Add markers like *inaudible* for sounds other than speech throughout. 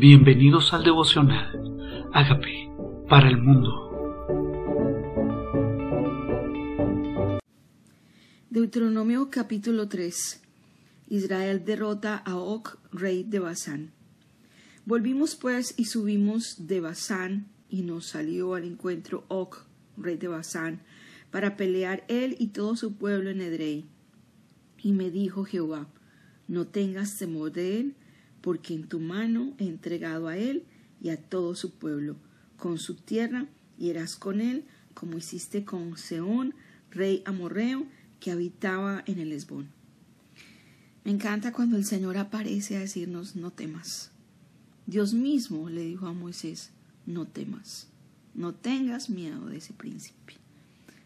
Bienvenidos al devocional. Hágame para el mundo. Deuteronomio capítulo 3. Israel derrota a Og, rey de Basán. Volvimos pues y subimos de Basán, y nos salió al encuentro Og, rey de Basán, para pelear él y todo su pueblo en Edrei. Y me dijo Jehová, no tengas temor de él, porque en tu mano he entregado a él y a todo su pueblo, con su tierra, y eras con él, como hiciste con Seón, rey amorreo, que habitaba en el Esbón. Me encanta cuando el Señor aparece a decirnos, no temas. Dios mismo le dijo a Moisés, no temas, no tengas miedo de ese príncipe.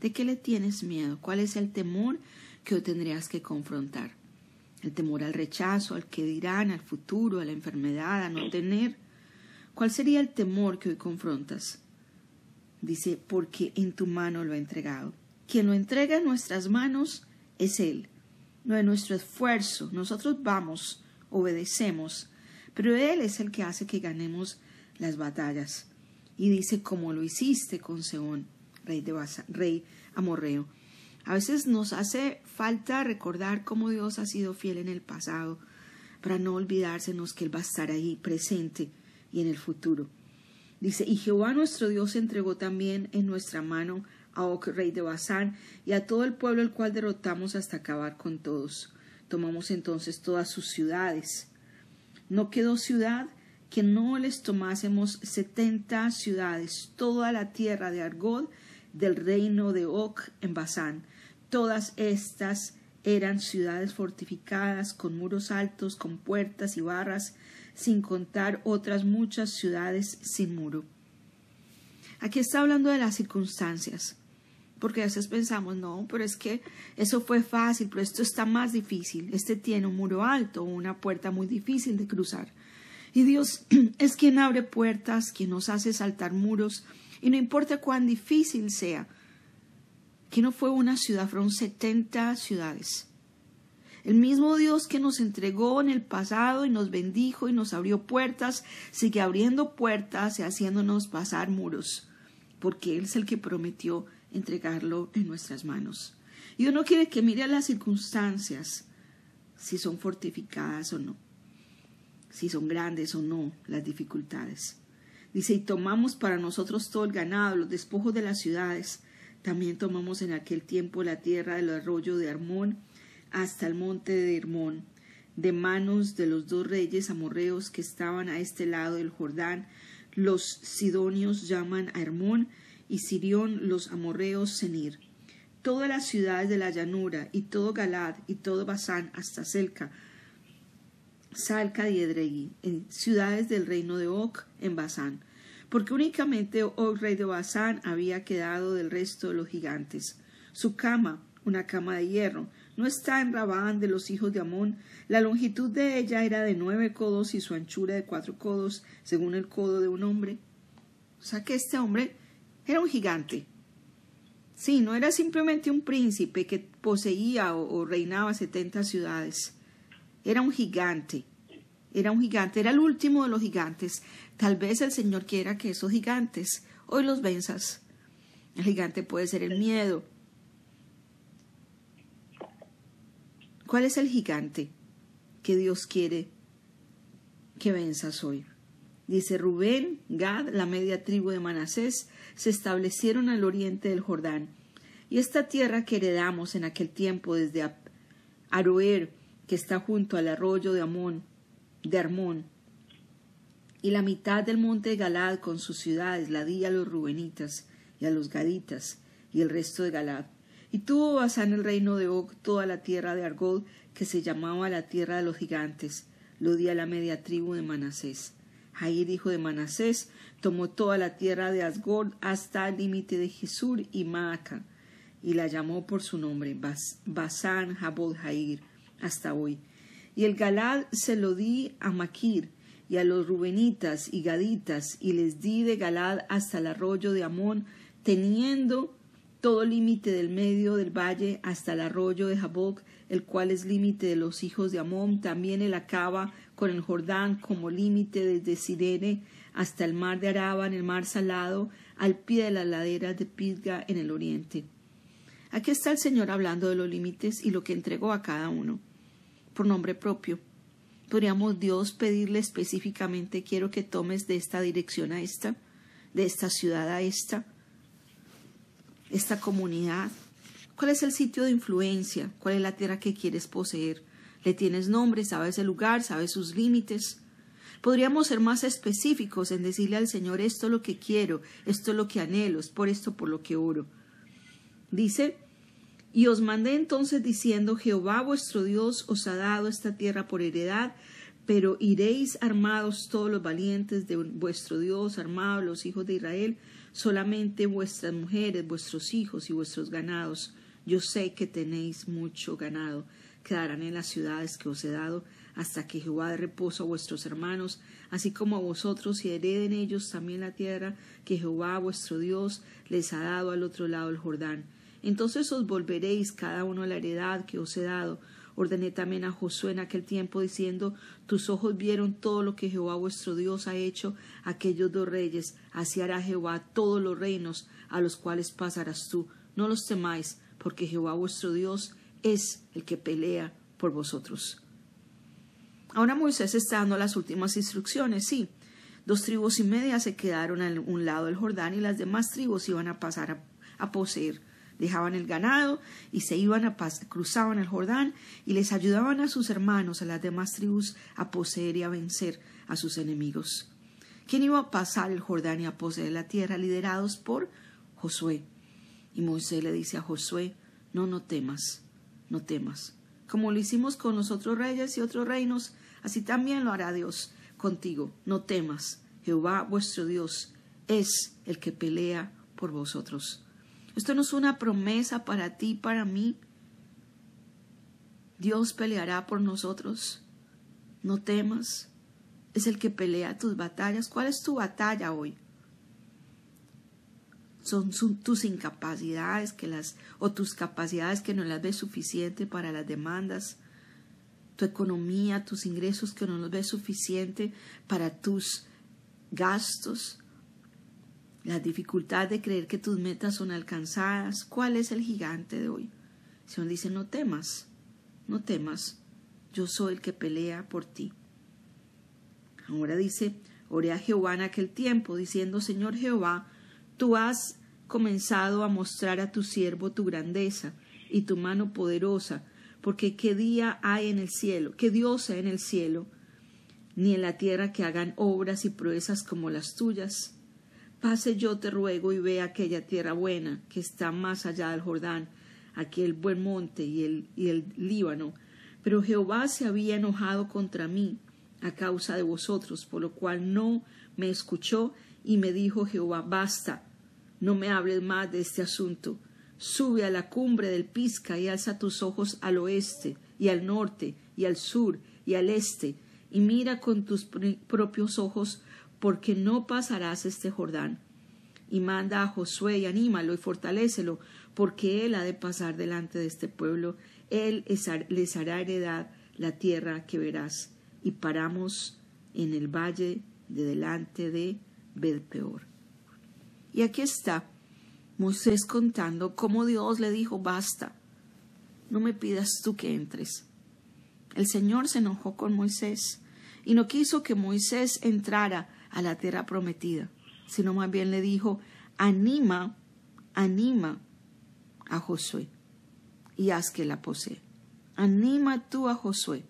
¿De qué le tienes miedo? ¿Cuál es el temor que tendrías que confrontar? El temor al rechazo, al que dirán, al futuro, a la enfermedad, a no tener. ¿Cuál sería el temor que hoy confrontas? Dice, porque en tu mano lo ha entregado. Quien lo entrega en nuestras manos es Él, no es nuestro esfuerzo. Nosotros vamos, obedecemos, pero Él es el que hace que ganemos las batallas. Y dice, como lo hiciste con Seón, rey, de rey amorreo. A veces nos hace falta recordar cómo Dios ha sido fiel en el pasado, para no olvidársenos que Él va a estar ahí presente y en el futuro. Dice, y Jehová nuestro Dios entregó también en nuestra mano a Og, rey de Basán, y a todo el pueblo el cual derrotamos hasta acabar con todos. Tomamos entonces todas sus ciudades. No quedó ciudad que no les tomásemos setenta ciudades, toda la tierra de Argod, del reino de Og en Basán, Todas estas eran ciudades fortificadas con muros altos, con puertas y barras, sin contar otras muchas ciudades sin muro. Aquí está hablando de las circunstancias, porque a veces pensamos, no, pero es que eso fue fácil, pero esto está más difícil. Este tiene un muro alto, una puerta muy difícil de cruzar. Y Dios *clears throat* es quien abre puertas, quien nos hace saltar muros, y no importa cuán difícil sea, que no fue una ciudad, fueron setenta ciudades. El mismo Dios que nos entregó en el pasado y nos bendijo y nos abrió puertas, sigue abriendo puertas y haciéndonos pasar muros, porque Él es el que prometió entregarlo en nuestras manos. Y uno quiere que mire las circunstancias, si son fortificadas o no, si son grandes o no las dificultades. Dice, y tomamos para nosotros todo el ganado, los despojos de las ciudades, también tomamos en aquel tiempo la tierra del arroyo de Armón hasta el monte de Hermón, de manos de los dos reyes amorreos que estaban a este lado del Jordán. Los sidonios llaman a Hermón y Sirión los amorreos Senir. Todas las ciudades de la llanura y todo Galad y todo Basán hasta Selca, Salca y Edrei, en ciudades del reino de Oc en Basán porque únicamente Og rey de Basán había quedado del resto de los gigantes. Su cama, una cama de hierro, no está en Rabán de los hijos de Amón. La longitud de ella era de nueve codos y su anchura de cuatro codos, según el codo de un hombre. O sea que este hombre era un gigante. Sí, no era simplemente un príncipe que poseía o, o reinaba setenta ciudades. Era un gigante era un gigante, era el último de los gigantes. Tal vez el Señor quiera que esos gigantes hoy los venzas. El gigante puede ser el miedo. ¿Cuál es el gigante que Dios quiere que venzas hoy? Dice Rubén, Gad, la media tribu de Manasés, se establecieron al oriente del Jordán. Y esta tierra que heredamos en aquel tiempo desde Aroer, que está junto al arroyo de Amón, de Armón, y la mitad del monte de Galad con sus ciudades la di a los Rubenitas y a los Gaditas y el resto de Galad. Y tuvo Basán el reino de Og toda la tierra de Argod, que se llamaba la tierra de los gigantes, lo di a la media tribu de Manasés. Jair, hijo de Manasés, tomó toda la tierra de Asgord hasta el límite de Jesur y Maaca, y la llamó por su nombre, Basán Jabod Jair, hasta hoy. Y el Galad se lo di a Maquir y a los Rubenitas y Gaditas, y les di de Galad hasta el arroyo de Amón, teniendo todo límite del medio del valle hasta el arroyo de Jaboc, el cual es límite de los hijos de Amón, también el acaba con el Jordán como límite desde Sirene hasta el mar de Araba en el mar Salado, al pie de las laderas de Pisga en el oriente. Aquí está el Señor hablando de los límites y lo que entregó a cada uno, por nombre propio. Podríamos Dios pedirle específicamente quiero que tomes de esta dirección a esta, de esta ciudad a esta, esta comunidad. ¿Cuál es el sitio de influencia? ¿Cuál es la tierra que quieres poseer? ¿Le tienes nombre? ¿Sabes el lugar? ¿Sabes sus límites? Podríamos ser más específicos en decirle al Señor esto es lo que quiero, esto es lo que anhelo, es por esto por lo que oro. Dice, y os mandé entonces diciendo, Jehová vuestro Dios os ha dado esta tierra por heredad, pero iréis armados todos los valientes de vuestro Dios, armados los hijos de Israel, solamente vuestras mujeres, vuestros hijos y vuestros ganados. Yo sé que tenéis mucho ganado. Quedarán en las ciudades que os he dado, hasta que Jehová dé reposo a vuestros hermanos, así como a vosotros, y hereden ellos también la tierra que Jehová vuestro Dios les ha dado al otro lado del Jordán. Entonces os volveréis cada uno a la heredad que os he dado. Ordené también a Josué en aquel tiempo diciendo, tus ojos vieron todo lo que Jehová vuestro Dios ha hecho aquellos dos reyes, así hará Jehová todos los reinos a los cuales pasarás tú. No los temáis, porque Jehová vuestro Dios es el que pelea por vosotros. Ahora Moisés está dando las últimas instrucciones, sí. Dos tribus y media se quedaron a un lado del Jordán y las demás tribus iban a pasar a poseer dejaban el ganado y se iban a cruzaban el Jordán y les ayudaban a sus hermanos, a las demás tribus, a poseer y a vencer a sus enemigos. ¿Quién iba a pasar el Jordán y a poseer la tierra? Liderados por Josué. Y Moisés le dice a Josué, no, no temas, no temas. Como lo hicimos con los otros reyes y otros reinos, así también lo hará Dios contigo. No temas, Jehová vuestro Dios es el que pelea por vosotros. Esto no es una promesa para ti, para mí. Dios peleará por nosotros. No temas. Es el que pelea tus batallas. ¿Cuál es tu batalla hoy? Son, tus incapacidades que las o tus capacidades que no las ves suficiente para las demandas, tu economía, tus ingresos que no los ves suficiente para tus gastos, la dificultad de creer que tus metas son alcanzadas. ¿Cuál es el gigante de hoy? El Señor dice, no temas, no temas, yo soy el que pelea por ti. Ahora dice, oré a Jehová en aquel tiempo, diciendo, Señor Jehová, tú has comenzado a mostrar a tu siervo tu grandeza y tu mano poderosa, porque qué día hay en el cielo, qué Dios hay en el cielo, ni en la tierra que hagan obras y proezas como las tuyas. Pase yo te ruego y ve aquella tierra buena que está más allá del Jordán, aquel buen monte y el, y el Líbano. Pero Jehová se había enojado contra mí a causa de vosotros, por lo cual no me escuchó y me dijo Jehová, basta, no me hables más de este asunto. Sube a la cumbre del Pisca y alza tus ojos al oeste y al norte y al sur y al este, y mira con tus propios ojos porque no pasarás este Jordán. Y manda a Josué y anímalo y fortalécelo, porque él ha de pasar delante de este pueblo, él les hará heredad la tierra que verás. Y paramos en el valle de delante de Belpeor. Y aquí está Moisés contando cómo Dios le dijo, basta, no me pidas tú que entres. El Señor se enojó con Moisés y no quiso que Moisés entrara a la tierra prometida, sino más bien le dijo, anima, anima a Josué y haz que la posea. Anima tú a Josué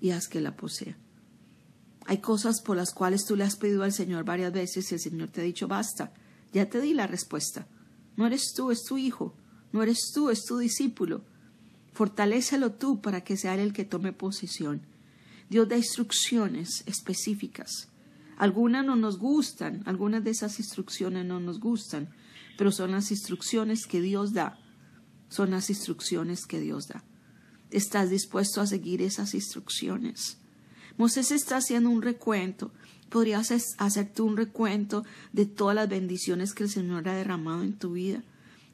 y haz que la posea. Hay cosas por las cuales tú le has pedido al Señor varias veces y el Señor te ha dicho, basta, ya te di la respuesta. No eres tú, es tu hijo. No eres tú, es tu discípulo. Fortalécelo tú para que sea el que tome posición. Dios da instrucciones específicas. Algunas no nos gustan, algunas de esas instrucciones no nos gustan, pero son las instrucciones que Dios da. Son las instrucciones que Dios da. ¿Estás dispuesto a seguir esas instrucciones? Moisés está haciendo un recuento. Podrías hacer tú un recuento de todas las bendiciones que el Señor ha derramado en tu vida.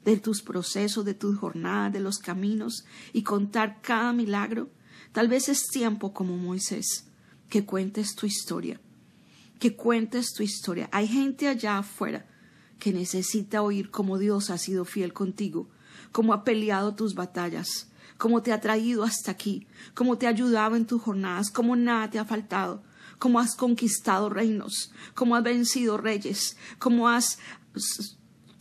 de tus procesos, de tus jornadas, de los caminos y contar cada milagro. Tal vez es tiempo como Moisés, que cuentes tu historia, que cuentes tu historia. Hay gente allá afuera que necesita oír cómo Dios ha sido fiel contigo, cómo ha peleado tus batallas, cómo te ha traído hasta aquí, cómo te ha ayudado en tus jornadas, cómo nada te ha faltado, cómo has conquistado reinos, cómo has vencido reyes, cómo has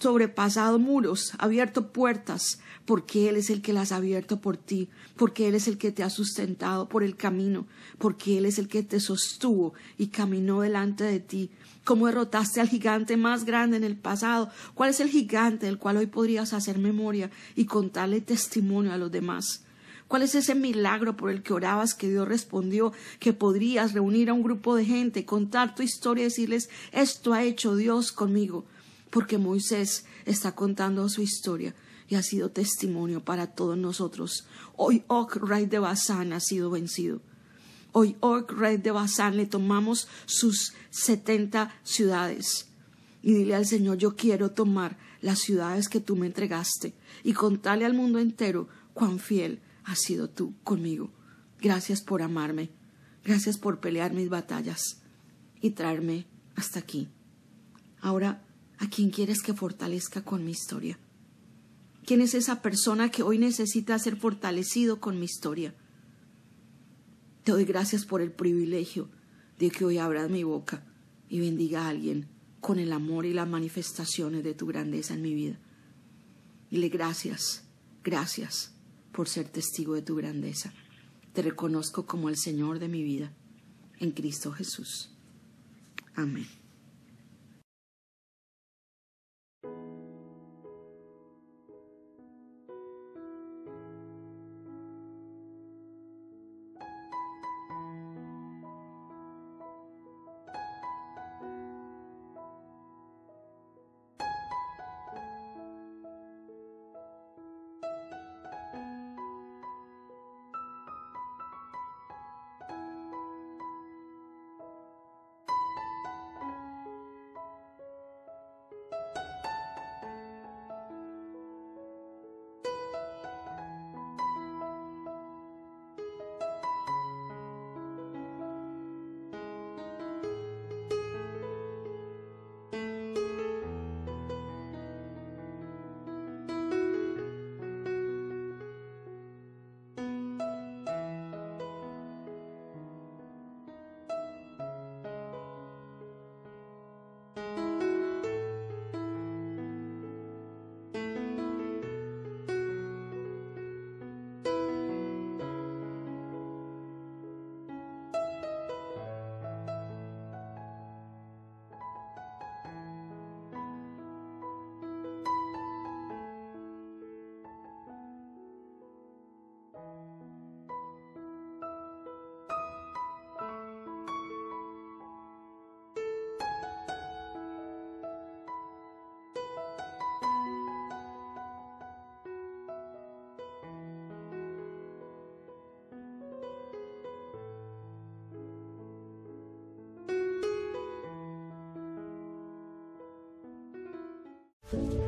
sobrepasado muros, abierto puertas, porque Él es el que las ha abierto por ti, porque Él es el que te ha sustentado por el camino, porque Él es el que te sostuvo y caminó delante de ti. ¿Cómo derrotaste al gigante más grande en el pasado? ¿Cuál es el gigante del cual hoy podrías hacer memoria y contarle testimonio a los demás? ¿Cuál es ese milagro por el que orabas que Dios respondió que podrías reunir a un grupo de gente, contar tu historia y decirles esto ha hecho Dios conmigo? Porque Moisés está contando su historia y ha sido testimonio para todos nosotros. Hoy Og, rey de Basán, ha sido vencido. Hoy Og, rey de Basán, le tomamos sus setenta ciudades. Y dile al Señor, yo quiero tomar las ciudades que tú me entregaste y contarle al mundo entero cuán fiel has sido tú conmigo. Gracias por amarme. Gracias por pelear mis batallas y traerme hasta aquí. Ahora, ¿a quién quieres que fortalezca con mi historia? ¿Quién es esa persona que hoy necesita ser fortalecido con mi historia? Te doy gracias por el privilegio de que hoy abras mi boca y bendiga a alguien con el amor y las manifestaciones de tu grandeza en mi vida. Dile gracias, gracias por ser testigo de tu grandeza. Te reconozco como el Señor de mi vida, en Cristo Jesús. Amén.